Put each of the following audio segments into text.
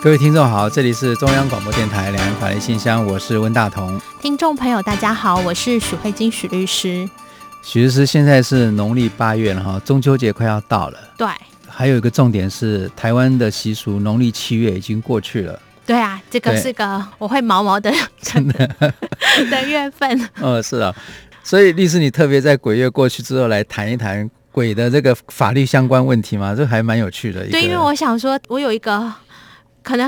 各位听众好，这里是中央广播电台两岸法律信箱，我是温大同。听众朋友大家好，我是许慧金许律师。许律师，现在是农历八月了哈，中秋节快要到了。对。还有一个重点是，台湾的习俗，农历七月已经过去了。对啊，这个是个我会毛毛的 真的 的月份。哦，是啊。所以律师，你特别在鬼月过去之后来谈一谈鬼的这个法律相关问题吗？这还蛮有趣的。对，因为我想说，我有一个。可能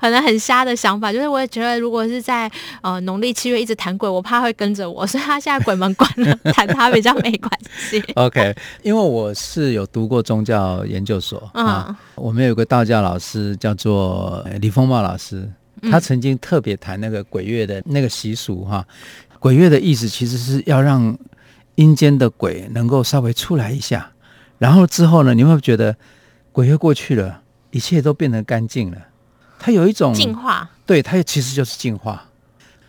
可能很瞎的想法，就是我也觉得，如果是在呃农历七月一直谈鬼，我怕会跟着我，所以他现在鬼门关了，谈他比较没关系。OK，因为我是有读过宗教研究所，嗯，啊、我们有个道教老师叫做李丰茂老师，他曾经特别谈那个鬼月的那个习俗哈、嗯。鬼月的意思其实是要让阴间的鬼能够稍微出来一下，然后之后呢，你会觉得鬼月过去了？一切都变得干净了，它有一种净化，对，它其实就是净化。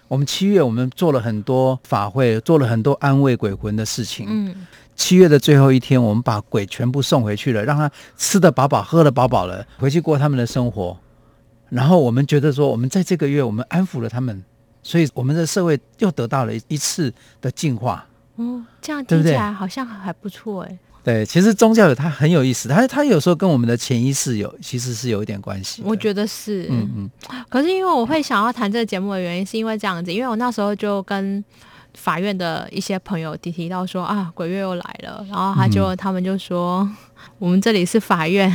我们七月我们做了很多法会，做了很多安慰鬼魂的事情。嗯，七月的最后一天，我们把鬼全部送回去了，让他吃得饱饱，喝得饱饱了，回去过他们的生活。然后我们觉得说，我们在这个月我们安抚了他们，所以我们的社会又得到了一次的净化。嗯，这样听起来好像还不错哎。对，其实宗教有它很有意思，它它有时候跟我们的潜意识有其实是有一点关系。我觉得是，嗯嗯。可是因为我会想要谈这个节目的原因，是因为这样子，因为我那时候就跟法院的一些朋友提提到说啊，鬼月又来了，然后他就、嗯、他们就说，我们这里是法院，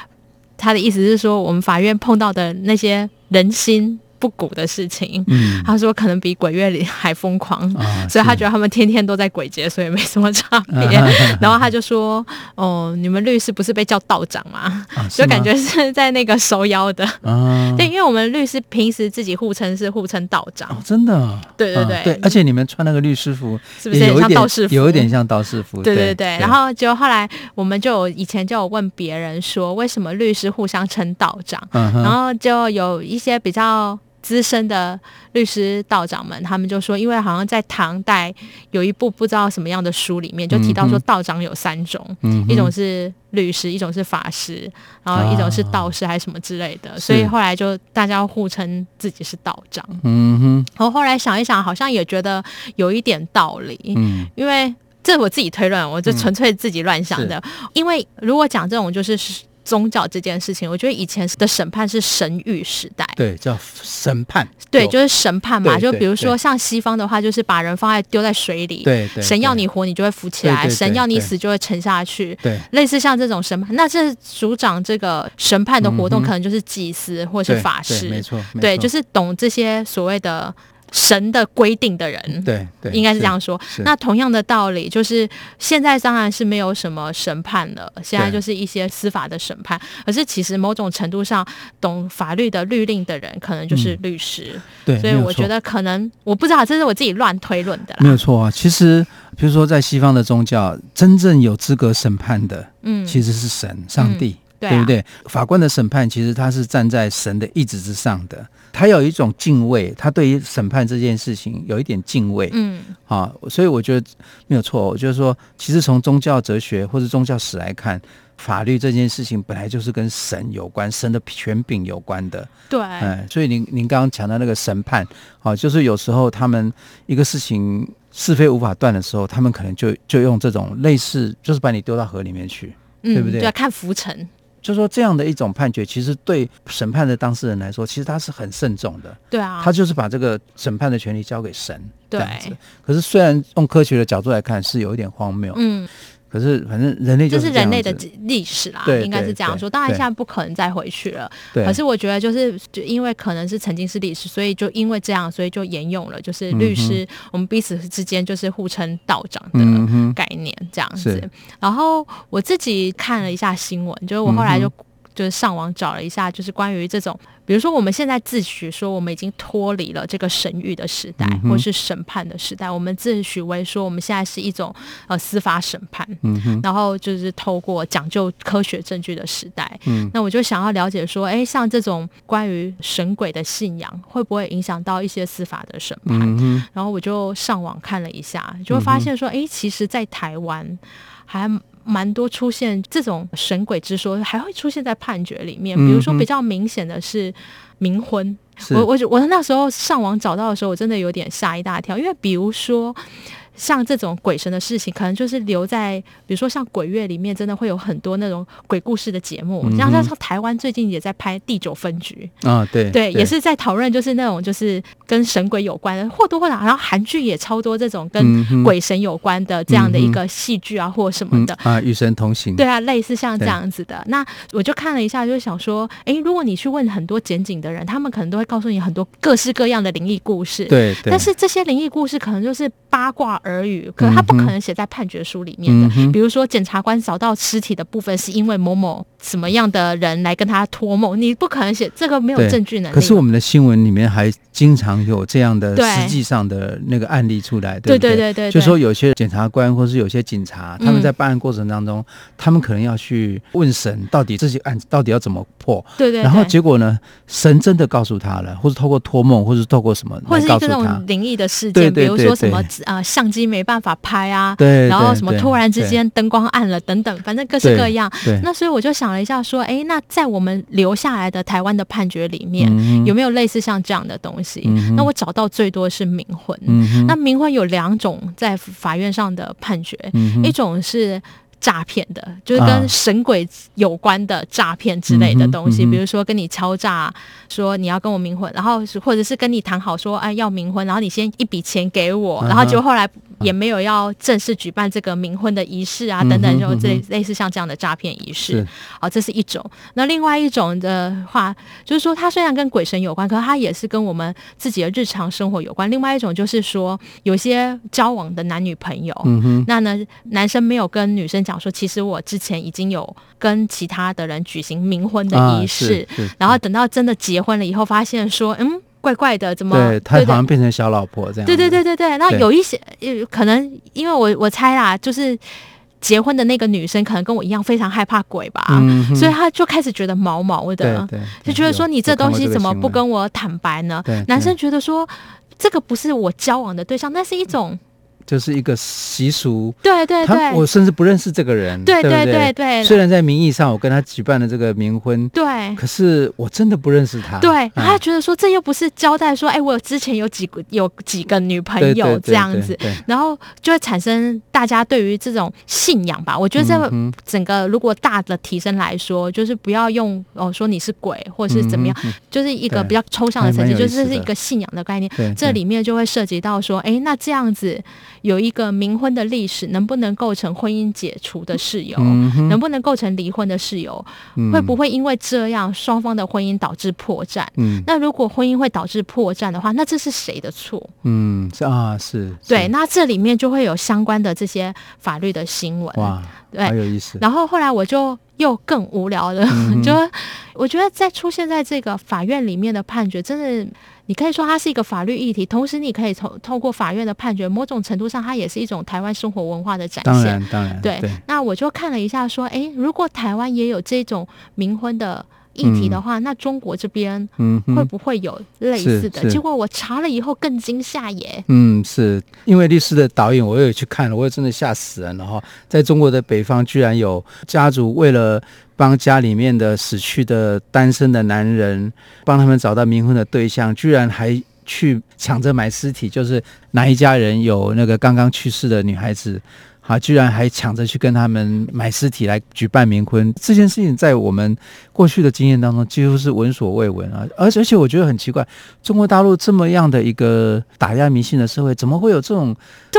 他的意思是说，我们法院碰到的那些人心。不古的事情，嗯，他说可能比鬼月里还疯狂，啊，所以他觉得他们天天都在鬼节，所以没什么差别，啊。然后他就说：“哦，你们律师不是被叫道长吗？啊，就感觉是在那个收妖的。啊”对，因为我们律师平时自己互称是互称道长，哦，真的，对对对，啊，对，而且你们穿那个律师服，是不是有像道士服？有一点像道士服，对对对，对。然后就后来我们就有以前就有问别人说，为什么律师互相称道长？啊，然后就有一些比较。资深的律师道长们，他们就说，因为好像在唐代有一部不知道什么样的书里面，就提到说道长有三种，嗯、一种是律师，一种是法师，然后一种是道士还是什么之类的，啊、所以后来就大家互称自己是道长。嗯哼，然后后来想一想，好像也觉得有一点道理。嗯，因为这我自己推论，我就纯粹自己乱想的。嗯、因为如果讲这种就是。宗教这件事情，我觉得以前的审判是神谕时代，对，叫审判，对，就是审判嘛。就比如说像西方的话，就是把人放在丢在水里，对，神要你活，你就会浮起来；神要你死，就会沉下去。对，类似像这种审判，那这主掌这个审判的活动，可能就是祭司或是法师，没错，对，就是懂这些所谓的。神的规定的人，对对，应该是这样说。那同样的道理，就是现在当然是没有什么审判了，现在就是一些司法的审判。可是其实某种程度上，懂法律的律令的人，可能就是律师。嗯、对，所以我觉得可能我不知道，这是我自己乱推论的啦。没有错啊，其实比如说在西方的宗教，真正有资格审判的，嗯，其实是神、上帝。嗯对，啊、对不对？法官的审判其实他是站在神的意志之上的，他有一种敬畏，他对于审判这件事情有一点敬畏。嗯，啊，所以我觉得没有错。我就是说，其实从宗教哲学或者宗教史来看，法律这件事情本来就是跟神有关，神的权柄有关的。对，嗯，所以您您刚刚讲到那个审判，啊，就是有时候他们一个事情是非无法断的时候，他们可能就就用这种类似，就是把你丢到河里面去，嗯、对不对？对，看浮沉。就说这样的一种判决，其实对审判的当事人来说，其实他是很慎重的。对啊，他就是把这个审判的权利交给神。对。可是虽然用科学的角度来看，是有一点荒谬。嗯。可是，反正人类就是这，这是人类的历史啦，应该是这样说。当然，现在不可能再回去了。可是，我觉得就是，就因为可能是曾经是历史，所以就因为这样，所以就沿用了，就是律师、嗯、我们彼此之间就是互称道长的概念这样子。嗯、然后我自己看了一下新闻，就是我后来就就是上网找了一下，就是关于这种，比如说我们现在自诩说我们已经脱离了这个神谕的时代，嗯、或是审判的时代，我们自诩为说我们现在是一种呃司法审判，嗯，然后就是透过讲究科学证据的时代，嗯，那我就想要了解说，哎，像这种关于神鬼的信仰，会不会影响到一些司法的审判？嗯、然后我就上网看了一下，就会发现说，哎，其实，在台湾还。蛮多出现这种神鬼之说，还会出现在判决里面。比如说比较明显的是冥婚，我我我那时候上网找到的时候，我真的有点吓一大跳，因为比如说。像这种鬼神的事情，可能就是留在，比如说像鬼月里面，真的会有很多那种鬼故事的节目。嗯、像像台湾最近也在拍《第九分局》啊，对对，也是在讨论，就是那种就是跟神鬼有关的，或多或少。然后韩剧也超多这种跟鬼神有关的这样的一个戏剧啊，或什么的、嗯、啊，与神同行。对啊，类似像这样子的。那我就看了一下，就想说，哎，如果你去问很多检警的人，他们可能都会告诉你很多各式各样的灵异故事。对，对但是这些灵异故事可能就是八卦耳语，可他不可能写在判决书里面的。嗯、比如说，检察官找到尸体的部分是因为某某什么样的人来跟他托梦，你不可能写这个没有证据能力。可是我们的新闻里面还经常有这样的实际上的那个案例出来，对，对对？对就说有些检察官或是有些警察，他们在办案过程当中，嗯、他们可能要去问神，到底这些案子到底要怎么破？对，对对。然后结果呢，神真的告诉他了，或是透过托梦，或是透过什么，或是这种灵异的事件，比如说什么啊，相机没办法拍啊，对，然后什么突然之间灯光暗了等等，反正各式各样。那所以我就想了一下，说，哎，那在我们留下来的台湾的判决里面，有没有类似像这样的东西？那我找到最多是冥婚。那冥婚有两种在法院上的判决，一种是。诈骗的，就是跟神鬼有关的诈骗之类的东西，啊嗯嗯、比如说跟你敲诈，说你要跟我冥婚，然后或者是跟你谈好说，哎，要冥婚，然后你先一笔钱给我，然后就后来也没有要正式举办这个冥婚的仪式啊，等等，就这类似像这样的诈骗仪式，好、哦，这是一种。那另外一种的话，就是说它虽然跟鬼神有关，可是它也是跟我们自己的日常生活有关。另外一种就是说，有些交往的男女朋友，那呢，男生没有跟女生讲。说其实我之前已经有跟其他的人举行冥婚的仪式，啊、然后等到真的结婚了以后，发现说嗯，怪怪的，怎么对他好像变成小老婆这样？对对对对对。那有一些可能，因为我我猜啦，就是结婚的那个女生可能跟我一样非常害怕鬼吧，嗯、所以她就开始觉得毛毛的，就觉得说你这东西怎么不跟我坦白呢？男生觉得说这个不是我交往的对象，那是一种。就是一个习俗，对对对，我甚至不认识这个人，对对对对。虽然在名义上我跟他举办了这个冥婚，对，可是我真的不认识他。对，他觉得说这又不是交代说，哎，我之前有几个有几个女朋友这样子，然后就会产生大家对于这种信仰吧。我觉得这整个如果大的提升来说，就是不要用哦说你是鬼或者是怎么样，就是一个比较抽象的层次，就是是一个信仰的概念。这里面就会涉及到说，哎，那这样子。有一个冥婚的历史，能不能构成婚姻解除的事由？嗯、能不能构成离婚的事由？嗯、会不会因为这样双方的婚姻导致破绽？嗯、那如果婚姻会导致破绽的话，那这是谁的错？嗯，啊，是，对，那这里面就会有相关的这些法律的新闻。哇，对，很有意思。然后后来我就又更无聊了，嗯、就我觉得在出现在这个法院里面的判决，真的。你可以说它是一个法律议题，同时你可以透透过法院的判决，某种程度上它也是一种台湾生活文化的展现。当然，当然，对。对，那我就看了一下，说，诶，如果台湾也有这种冥婚的议题的话，嗯、那中国这边会不会有类似的？结果我查了以后更惊吓耶。嗯，是因为律师的导演，我也去看了，我也真的吓死人了。然后在中国的北方，居然有家族为了。帮家里面的死去的单身的男人，帮他们找到冥婚的对象，居然还去抢着买尸体，就是哪一家人有那个刚刚去世的女孩子。啊！居然还抢着去跟他们买尸体来举办冥婚，这件事情在我们过去的经验当中几乎是闻所未闻啊！而而且我觉得很奇怪，中国大陆这么样的一个打压迷信的社会，怎么会有这种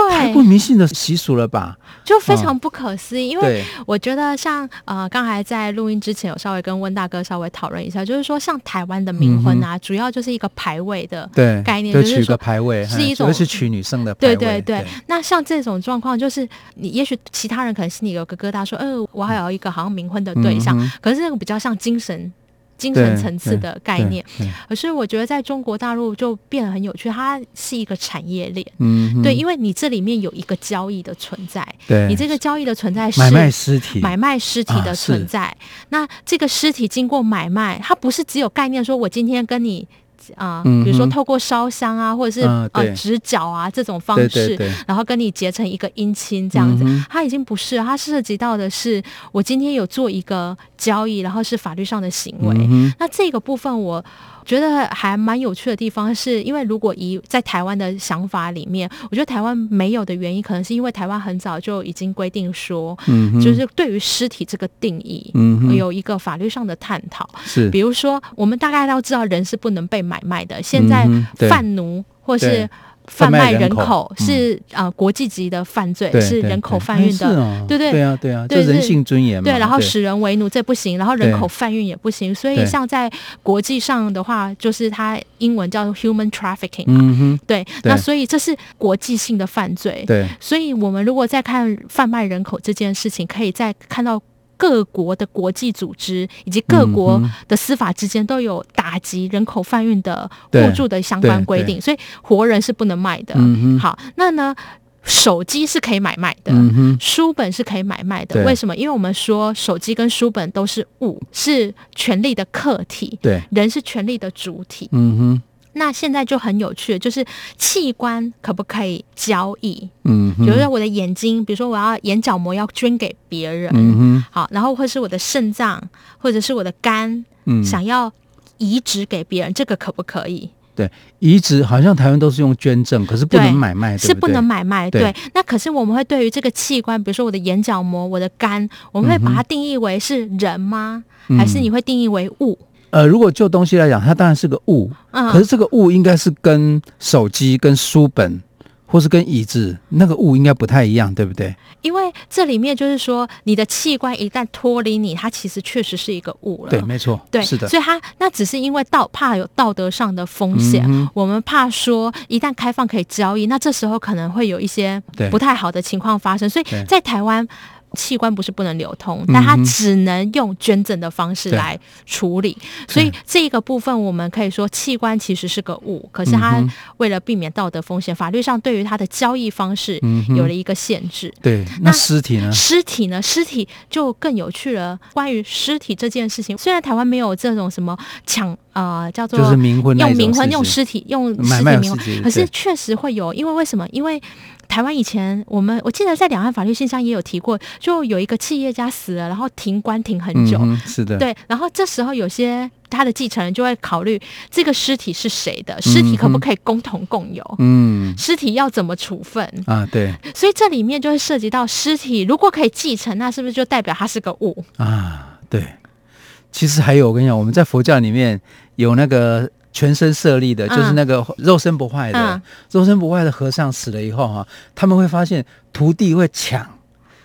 太过迷信的习俗了吧？就非常不可思议。因为我觉得像呃，刚才在录音之前有稍微跟温大哥稍微讨论一下，就是说像台湾的冥婚啊，主要就是一个排位的概念，对，就取个排位，是一种，是取女生的牌位。对对对。那像这种状况，就是。你也许其他人可能心里有个疙瘩，说，呃，我还有一个好像冥婚的对象，嗯、可是那个比较像精神。精神层次的概念，可是我觉得在中国大陆就变得很有趣，它是一个产业链。嗯，对，因为你这里面有一个交易的存在，对，你这个交易的存在是买卖尸体，买卖尸体的存在。啊、那这个尸体经过买卖，它不是只有概念，说我今天跟你。啊，比如说透过烧香啊，或者是呃指脚啊这种方式，然后跟你结成一个姻亲这样子，它已经不是，它涉及到的是我今天有做一个交易，然后是法律上的行为。那这个部分我。觉得还蛮有趣的地方，是因为如果以在台湾的想法里面，我觉得台湾没有的原因，可能是因为台湾很早就已经规定说，嗯，就是对于尸体这个定义，嗯，有一个法律上的探讨。是，比如说我们大概都知道人是不能被买卖的，现在贩奴或是。贩卖人口是啊，国际级的犯罪，是人口贩运的，对对。对啊对啊，就人性尊严嘛。对，然后使人为奴这不行，然后人口贩运也不行，所以像在国际上的话，就是它英文叫 human trafficking 嘛，对，那所以这是国际性的犯罪。对，所以我们如果再看贩卖人口这件事情，可以再看到。各国的国际组织以及各国的司法之间都有打击人口贩运的互助的相关规定，所以活人是不能卖的。好，那呢，手机是可以买卖的，书本是可以买卖的。为什么？因为我们说手机跟书本都是物，是权利的客体，对，人是权利的主体。嗯哼。那现在就很有趣，就是器官可不可以交易？嗯，比如说我的眼睛，比如说我要眼角膜要捐给别人，嗯，好，然后或是我的肾脏，或者是我的肝，嗯，想要移植给别人，这个可不可以？对，移植好像台湾都是用捐赠，可是不能买卖，是不能买卖。对，那可是我们会对于这个器官，比如说我的眼角膜、我的肝，我们会把它定义为是人吗？还是你会定义为物？呃，如果就东西来讲，它当然是个物，嗯，可是这个物应该是跟手机、跟书本，或是跟椅子那个物应该不太一样，对不对？因为这里面就是说，你的器官一旦脱离你，它其实确实是一个物了。对，没错，对，是的。所以它那只是因为道怕有道德上的风险，嗯，我们怕说一旦开放可以交易，那这时候可能会有一些不太好的情况发生。所以在台湾。器官不是不能流通，但它只能用捐赠的方式来处理。所以这一个部分，我们可以说器官其实是个物，可是它为了避免道德风险，法律上对于它的交易方式有了一个限制。对，那尸体呢？尸体呢？尸体就更有趣了。关于尸体这件事情，虽然台湾没有这种什么抢啊、呃，叫做用冥婚用尸体用尸体冥婚，可是确实会有，因为为什么？因为台湾以前，我们我记得在两岸法律信箱也有提过，就有一个企业家死了，然后停关停很久，嗯、是的，对，然后这时候有些他的继承人就会考虑这个尸体是谁的，尸体可不可以共同共有，嗯，尸体要怎么处分啊？对，所以这里面就会涉及到尸体如果可以继承，那是不是就代表它是个物啊？对，其实还有我跟你讲，我们在佛教里面有那个。全身舍利的，就是那个肉身不坏的，嗯、肉身不坏的和尚死了以后哈，他们会发现徒弟会抢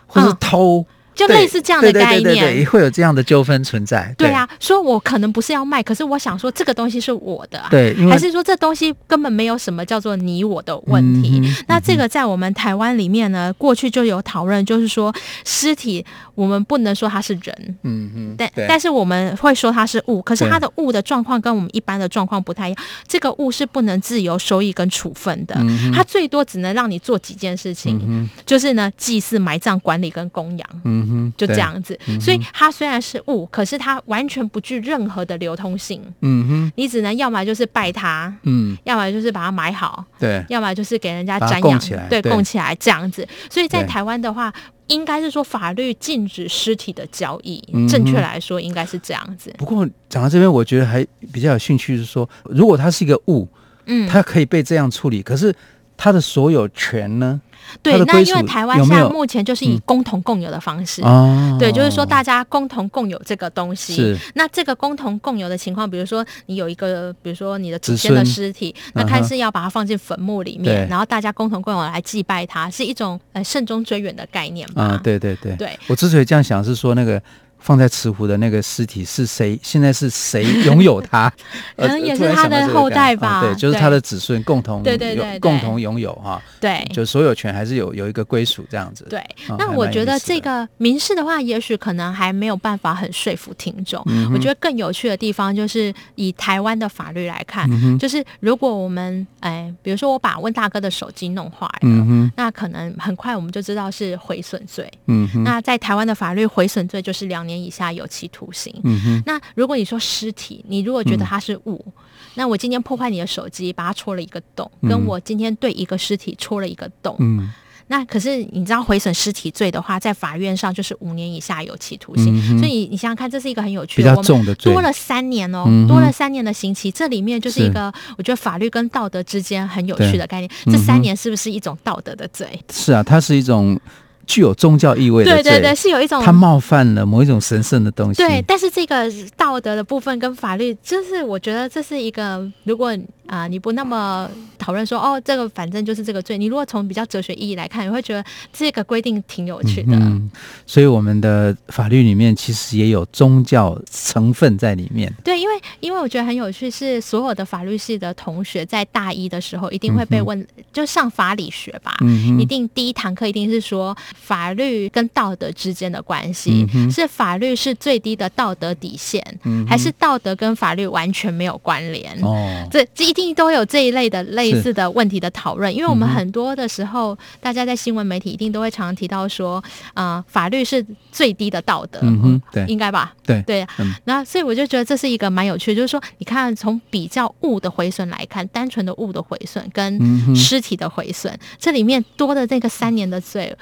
或是偷。嗯就类似这样的概念，对对对对，会有这样的纠纷存在。对啊，说我可能不是要卖，可是我想说这个东西是我的，对，还是说这东西根本没有什么叫做你我的问题？嗯、那这个在我们台湾里面呢，过去就有讨论，就是说尸体我们不能说它是人，嗯嗯，但但是我们会说它是物，可是它的物的状况跟我们一般的状况不太一样。这个物是不能自由收益跟处分的，嗯、它最多只能让你做几件事情，嗯、就是呢祭祀、埋葬、管理跟供养。嗯嗯，就这样子，嗯、所以它虽然是物，可是它完全不具任何的流通性。嗯哼，你只能要么就是拜它，嗯，要么就是把它买好，对，要么就是给人家瞻仰起来，对，供起来这样子。所以在台湾的话，应该是说法律禁止尸体的交易，嗯、正确来说应该是这样子。不过讲到这边，我觉得还比较有兴趣是说，如果它是一个物，嗯，它可以被这样处理，可是它的所有权呢？对，那因为台湾现在目前就是以共同共有的方式，嗯、对，就是说大家共同共有这个东西。是，那这个共同共有的情况，比如说你有一个，比如说你的祖先的尸体，那看是要把它放进坟墓里面，然后大家共同共有来祭拜它，是一种呃慎终追远的概念吧？啊、嗯，对对对。对，我之所以这样想，是说那个放在慈湖的那个尸体是谁？现在是谁拥有它？可能也是他的后代吧。对，就是他的子孙共同对对对共同拥有哈。对，就所有权还是有有一个归属这样子。对，那我觉得这个民事的话，也许可能还没有办法很说服听众。我觉得更有趣的地方就是以台湾的法律来看，就是如果我们哎，比如说我把温大哥的手机弄坏了，那可能很快我们就知道是毁损罪。嗯，那在台湾的法律，毁损罪就是两年以下有期徒刑。嗯哼，那如果你说尸体，你如果觉得它是物，嗯、那我今天破坏你的手机，把它戳了一个洞，嗯、跟我今天对一个尸体戳了一个洞，嗯，那可是你知道毁损尸体罪的话，在法院上就是五年以下有期徒刑。嗯、所以你想想看，这是一个很有趣的，比较重的罪，多了三年哦，嗯、多了三年的刑期，这里面就是一个是我觉得法律跟道德之间很有趣的概念。嗯、这三年是不是一种道德的罪？是啊，它是一种。具有宗教意味的罪，对对对，是有一种他冒犯了某一种神圣的东西。对，但是这个道德的部分跟法律，就是我觉得这是一个，如果啊、呃、你不那么讨论说哦，这个反正就是这个罪，你如果从比较哲学意义来看，你会觉得这个规定挺有趣的。嗯，所以我们的法律里面其实也有宗教成分在里面。对，因为因为我觉得很有趣，是所有的法律系的同学在大一的时候一定会被问，嗯、就上法理学吧，嗯、一定第一堂课一定是说。法律跟道德之间的关系，嗯、是法律是最低的道德底线，嗯、还是道德跟法律完全没有关联？哦，这这一定都有这一类的类似的问题的讨论。因为我们很多的时候，嗯、大家在新闻媒体一定都会常常提到说，啊、呃，法律是最低的道德，嗯哼，对，应该吧？对对。那、嗯、所以我就觉得这是一个蛮有趣的，就是说，你看从比较物的毁损来看，单纯的物的毁损跟尸体的毁损，嗯、这里面多的那个三年的罪。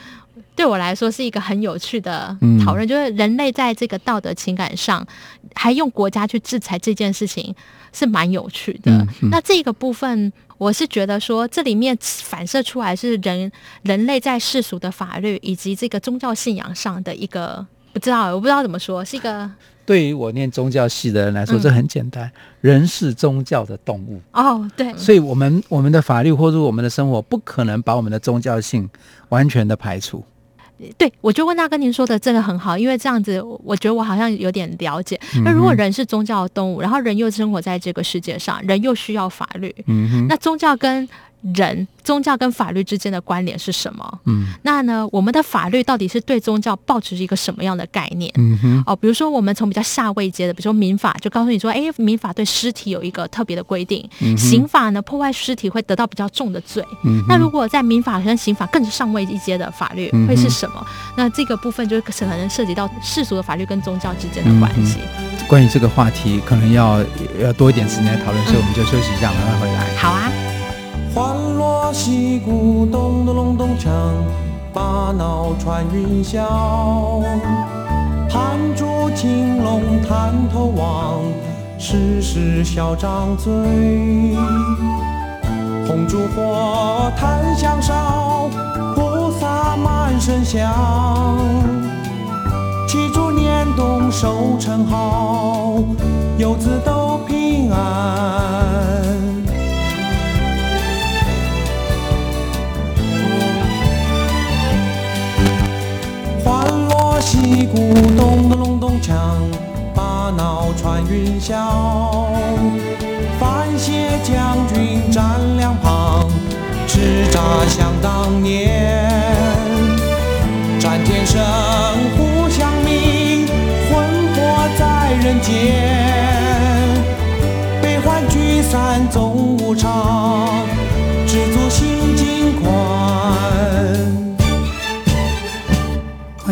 对我来说是一个很有趣的讨论，嗯、就是人类在这个道德情感上，还用国家去制裁这件事情是蛮有趣的。嗯嗯、那这个部分，我是觉得说，这里面反射出来是人人类在世俗的法律以及这个宗教信仰上的一个不知道，我不知道怎么说，是一个。对于我念宗教系的人来说，这很简单，嗯、人是宗教的动物。哦，对，所以我们我们的法律或者我们的生活，不可能把我们的宗教性完全的排除。对，我就问他跟您说的这个很好，因为这样子，我觉得我好像有点了解。那如果人是宗教的动物，然后人又生活在这个世界上，人又需要法律，那宗教跟人宗教跟法律之间的关联是什么？嗯，那呢，我们的法律到底是对宗教抱持一个什么样的概念？嗯哼，哦，比如说我们从比较下位阶的，比如说民法，就告诉你说，哎，民法对尸体有一个特别的规定。嗯，刑法呢，破坏尸体会得到比较重的罪。嗯，那如果在民法跟刑法更上位一阶的法律会是什么？嗯，那这个部分就是可能涉及到世俗的法律跟宗教之间的关系。嗯，关于这个话题，可能要要多一点时间来讨论，所以我们就休息一下，慢慢回来。好啊。欢锣喜鼓，咚咚隆咚锵，把脑穿云霄。盘珠青龙探头望，时时笑张嘴。红烛火，檀香烧，菩萨满身香。祈祝年冬收成好，游子都平安。击鼓咚咚隆咚锵，把脑穿云霄。范谢将军站两旁，叱咤想当年。战天生，互相命，魂魄在人间。悲欢聚散总无常，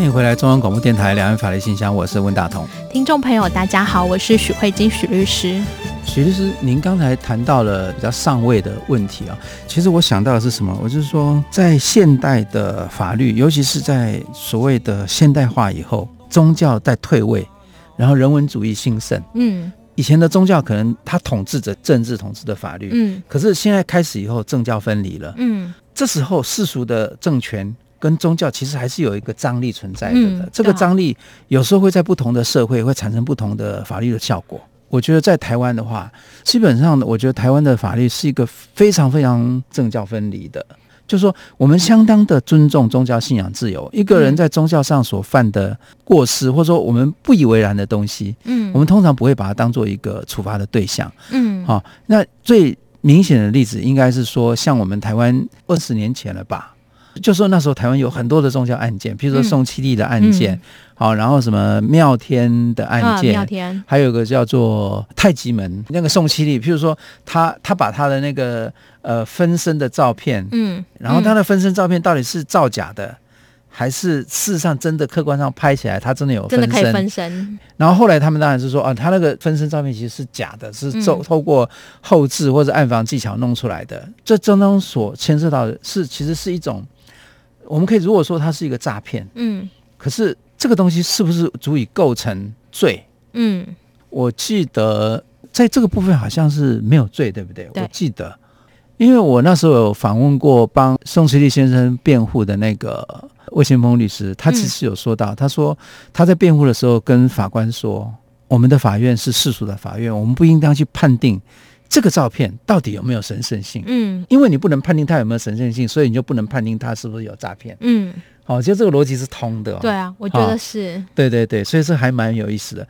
迎回来，中央广播电台两岸法律信箱，我是温大同。听众朋友，大家好，我是许慧金许律师。许律师，您刚才谈到了比较上位的问题啊，其实我想到的是什么？我就是说，在现代的法律，尤其是在所谓的现代化以后，宗教在退位，然后人文主义兴盛。嗯，以前的宗教可能它统治着政治，统治的法律。嗯，可是现在开始以后，政教分离了。嗯，这时候世俗的政权。跟宗教其实还是有一个张力存在的，嗯、这个张力有时候会在不同的社会会产生不同的法律的效果。我觉得在台湾的话，基本上我觉得台湾的法律是一个非常非常政教分离的。就是说我们相当的尊重宗教信仰自由。一个人在宗教上所犯的过失，或者说我们不以为然的东西，嗯，我们通常不会把它当做一个处罚的对象，嗯，好，那最明显的例子应该是说，像我们台湾二十年前了吧。就说那时候台湾有很多的宗教案件，比如说宋七力的案件，好、嗯嗯，然后什么妙天的案件，哦、妙天，还有个叫做太极门那个宋七力，譬如说他他把他的那个呃分身的照片，嗯，然后他的分身照片到底是造假的，嗯、还是事实上真的客观上拍起来他真的有分身，真的可以分身？然后后来他们当然是说啊，他那个分身照片其实是假的，是透透过后置或者暗房技巧弄出来的。这当中所牵涉到的是其实是一种。我们可以如果说它是一个诈骗，嗯，可是这个东西是不是足以构成罪？嗯，我记得在这个部分好像是没有罪，对不对？对，我记得，因为我那时候有访问过帮宋慈利先生辩护的那个魏先锋律师，他其实有说到，嗯，他说他在辩护的时候跟法官说，我们的法院是世俗的法院，我们不应当去判定。这个照片到底有没有神圣性？嗯，因为你不能判定它有没有神圣性，所以你就不能判定它是不是有诈骗。嗯，好、哦，其实这个逻辑是通的、哦。对啊，我觉得是、哦。对对对，所以这还蛮有意思的。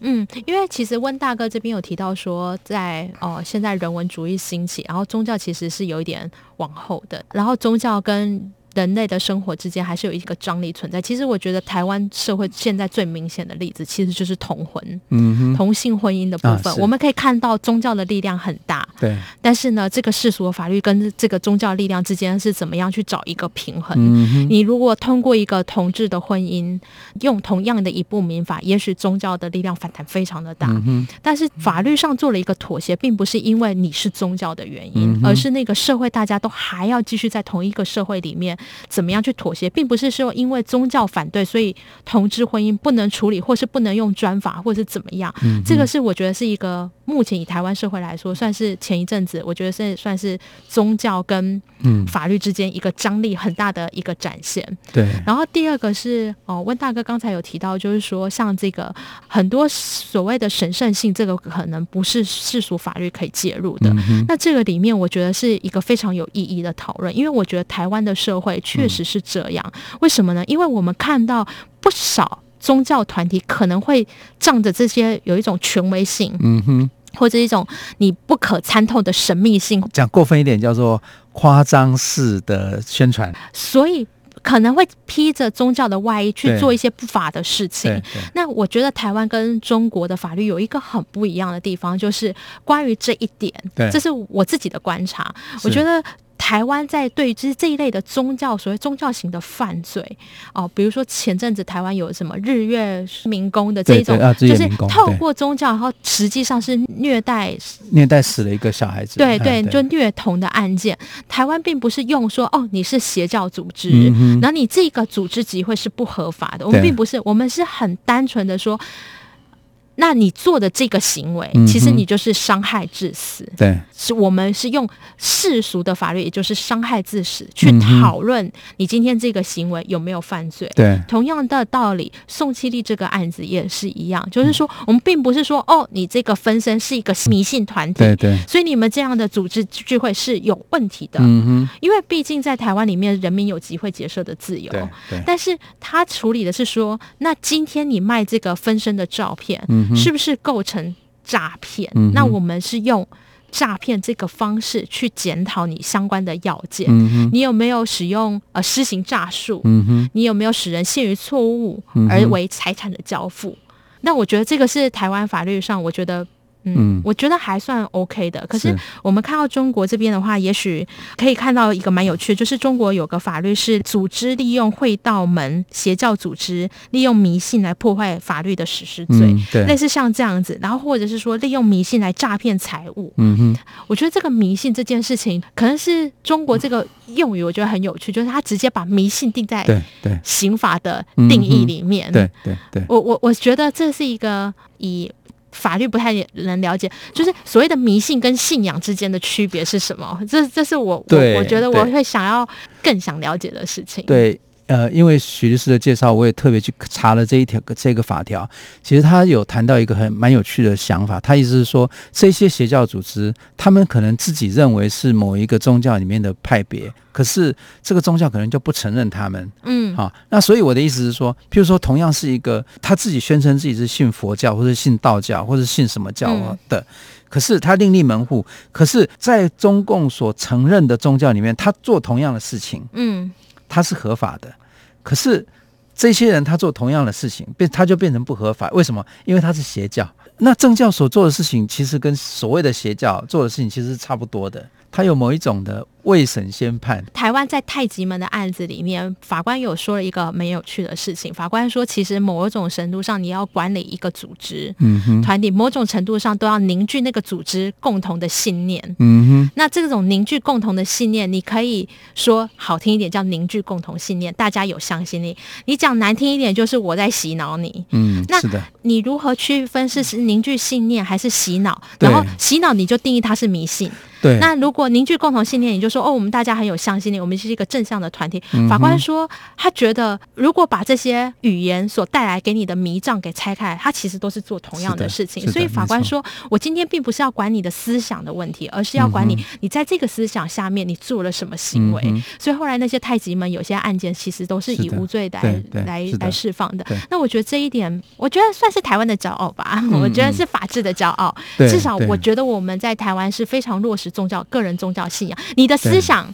嗯，因为其实温大哥这边有提到说在，在哦现在人文主义兴起，然后宗教其实是有一点往后的，然后宗教跟。人类的生活之间还是有一个张力存在。其实我觉得台湾社会现在最明显的例子，其实就是同婚，嗯，同性婚姻的部分，啊，我们可以看到宗教的力量很大，对。但是呢，这个世俗的法律跟这个宗教力量之间是怎么样去找一个平衡？嗯，你如果通过一个同志的婚姻，用同样的一部民法，也许宗教的力量反弹非常的大，嗯，但是法律上做了一个妥协，并不是因为你是宗教的原因，嗯，而是那个社会大家都还要继续在同一个社会里面。怎么样去妥协，并不是说因为宗教反对，所以同志婚姻不能处理，或是不能用专法，或是怎么样。嗯，这个是我觉得是一个目前以台湾社会来说，算是前一阵子，我觉得是算是宗教跟法律之间一个张力很大的一个展现。对。然后第二个是哦，温大哥刚才有提到，就是说像这个很多所谓的神圣性，这个可能不是世俗法律可以介入的。嗯。那这个里面，我觉得是一个非常有意义的讨论，因为我觉得台湾的社会确实是这样，为什么呢？因为我们看到不少宗教团体可能会仗着这些有一种权威性，嗯哼，或者一种你不可参透的神秘性，讲过分一点叫做夸张式的宣传，所以可能会披着宗教的外衣去做一些不法的事情。那我觉得台湾跟中国的法律有一个很不一样的地方，就是关于这一点，这是我自己的观察，我觉得。台湾在对于这这一类的宗教，所谓宗教型的犯罪哦，比如说前阵子台湾有什么日月民工的这种，就是透过宗教，然后实际上是虐待虐待死了一个小孩子，对对，就虐童的案件。台湾并不是用说哦，你是邪教组织，然后你这个组织集会是不合法的。我们并不是，我们是很单纯的说。那你做的这个行为，其实你就是伤害致死。对、嗯，是我们是用世俗的法律，也就是伤害致死，去讨论你今天这个行为有没有犯罪。对，同样的道理，宋七力这个案子也是一样，就是说，我们并不是说哦，你这个分身是一个迷信团体，对对，所以你们这样的组织聚会是有问题的。嗯哼，因为毕竟在台湾里面，人民有集会结社的自由。对，对，但是他处理的是说，那今天你卖这个分身的照片。嗯是不是构成诈骗？嗯？那我们是用诈骗这个方式去检讨你相关的要件。嗯、你有没有使用呃施行诈术？嗯？你有没有使人陷于错误而为财产的交付？嗯？那我觉得这个是台湾法律上，我觉得。嗯，我觉得还算 OK 的。可是我们看到中国这边的话，也许可以看到一个蛮有趣的，就是中国有个法律是组织利用会道门邪教组织利用迷信来破坏法律的实施罪，嗯，对，类似像这样子。然后或者是说利用迷信来诈骗财物。嗯哼，我觉得这个迷信这件事情，可能是中国这个用语，我觉得很有趣，就是他直接把迷信定在对刑法的定义里面。对对对，我我我觉得这是一个以。法律不太能了解，就是所谓的迷信跟信仰之间的区别是什么？这这是我我我觉得我会想要更想了解的事情。对，呃，因为许律师的介绍，我也特别去查了这一条这个法条。其实他有谈到一个很蛮有趣的想法，他意思是说，这些邪教组织，他们可能自己认为是某一个宗教里面的派别，可是这个宗教可能就不承认他们。嗯，好，那所以我的意思是说，譬如说，同样是一个他自己宣称自己是信佛教，或者信道教，或者信什么教的。嗯可是他另立门户，可是，在中共所承认的宗教里面，他做同样的事情，嗯，他是合法的。可是这些人他做同样的事情，变他就变成不合法。为什么？因为他是邪教。那正教所做的事情，其实跟所谓的邪教做的事情其实是差不多的。他有某一种的。未审先判。台湾在太极门的案子里面，法官有说了一个蛮有趣的事情。法官说，其实某一种程度上，你要管理一个组织、嗯哼，团体，某种程度上都要凝聚那个组织共同的信念。嗯哼。那这种凝聚共同的信念，你可以说好听一点叫凝聚共同信念，大家有相信力。你讲难听一点，就是我在洗脑你。嗯，那是的。你如何区分是是凝聚信念还是洗脑？然后洗脑你就定义它是迷信。对。那如果凝聚共同信念，你就说哦，我们大家很有向心力，我们是一个正向的团体。法官说，他觉得如果把这些语言所带来给你的迷障给拆开，他其实都是做同样的事情。所以法官说，我今天并不是要管你的思想的问题，而是要管你，你在这个思想下面你做了什么行为。所以后来那些太极门有些案件，其实都是以无罪来来来释放的。那我觉得这一点，我觉得算是台湾的骄傲吧。我觉得是法治的骄傲。至少我觉得我们在台湾是非常落实宗教、个人宗教信仰。你的思想。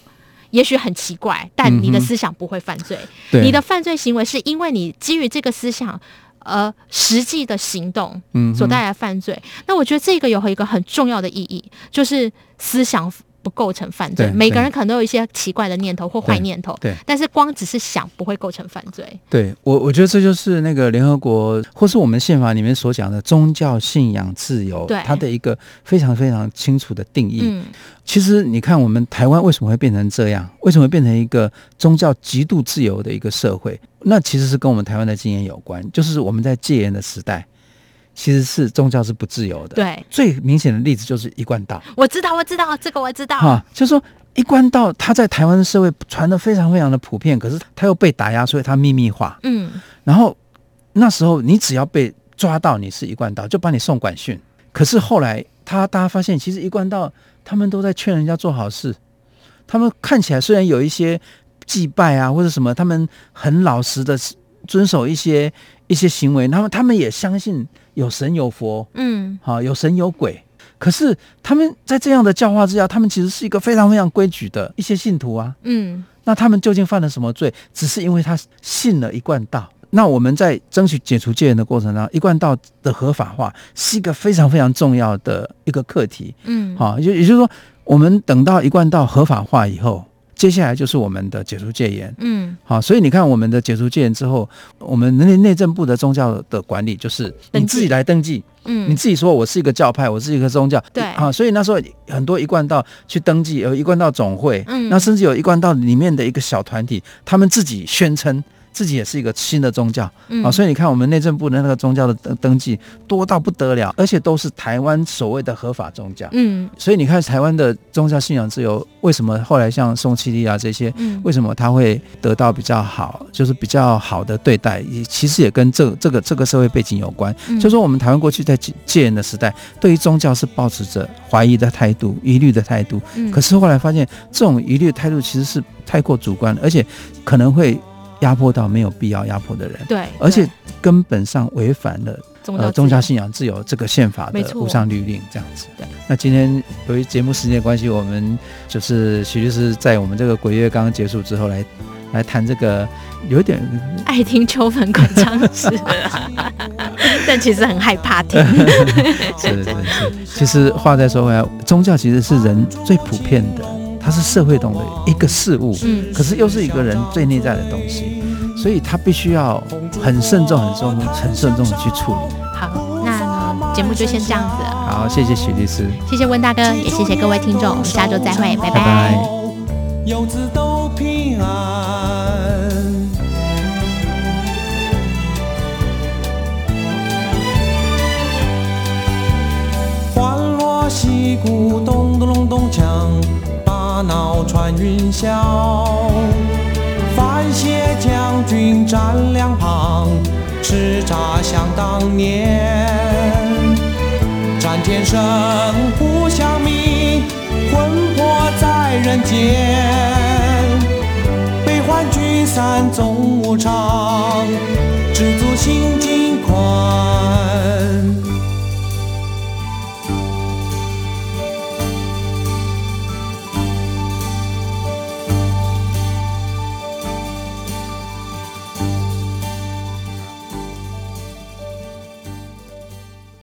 也许很奇怪，但你的思想不会犯罪。嗯、你的犯罪行为是因为你基于这个思想，而实际的行动所带来犯罪。嗯、那我觉得这个有一个很重要的意义，就是思想。不构成犯罪，每个人可能都有一些奇怪的念头或坏念头，对，但是光只是想不会构成犯罪。对我，我觉得这就是那个联合国或是我们宪法里面所讲的宗教信仰自由，对它的一个非常非常清楚的定义。嗯，其实你看，我们台湾为什么会变成这样？为什么会变成一个宗教极度自由的一个社会？那其实是跟我们台湾的经验有关，就是我们在戒严的时代。其实是宗教是不自由的。对，最明显的例子就是一贯道。我知道，我知道这个，我知道。哈，就是说一贯道，它在台湾的社会传的非常非常的普遍，可是它又被打压，所以它秘密化。嗯。然后那时候，你只要被抓到你是一贯道，就把你送管训。可是后来，他大家发现，其实一贯道他们都在劝人家做好事。他们看起来虽然有一些祭拜啊或者什么，他们很老实的遵守一些一些行为，他们他们也相信。有神有佛，嗯，好，有神有鬼，可是他们在这样的教化之下，他们其实是一个非常非常规矩的一些信徒啊，嗯，那他们究竟犯了什么罪？只是因为他信了一贯道。那我们在争取解除戒严的过程当中，一贯道的合法化是一个非常非常重要的一个课题，嗯，好，也也就是说，我们等到一贯道合法化以后。接下来就是我们的解除戒严，嗯，好，所以你看，我们的解除戒严之后，我们内内政部的宗教的管理就是你自己来登记，嗯，你自己说我是一个教派，我是一个宗教，对，啊，所以那时候很多一贯道去登记，有一贯道总会，嗯，那甚至有一贯道里面的一个小团体，他们自己宣称。自己也是一个新的宗教，嗯、啊，所以你看我们内政部的那个宗教的登登记多到不得了，而且都是台湾所谓的合法宗教，嗯，所以你看台湾的宗教信仰自由，为什么后来像宋七力啊这些，嗯，为什么他会得到比较好，就是比较好的对待，也其实也跟这、这个这个社会背景有关，嗯、就说我们台湾过去在戒严的时代，对于宗教是抱持着怀疑的态度、疑虑的态度，嗯，可是后来发现这种疑虑的态度其实是太过主观，而且可能会。压迫到没有必要压迫的人，对，而且根本上违反了呃宗教信仰自由这个宪法的无上律令，这样子。对，那今天由于节目时间关系，我们就是徐律师在我们这个鬼月刚刚结束之后来来谈这个有点爱听秋粉管场事，但其实很害怕听。是是是，其实话再说回来，宗教其实是人最普遍的。它是社会中的一个事物，嗯，可是又是一个人最内在的东西，所以他必须要很慎重、很慎重、很慎重的去处理。好，那呢，节目就先这样子。好，谢谢许律师，谢谢温大哥，也谢谢各位听众，我们下周再会，拜拜。大脑穿云霄，番茄酱。军站两旁，叱咤想当年。战天神，呼响鸣，魂魄在人间。悲欢聚散总无常，知足心境宽。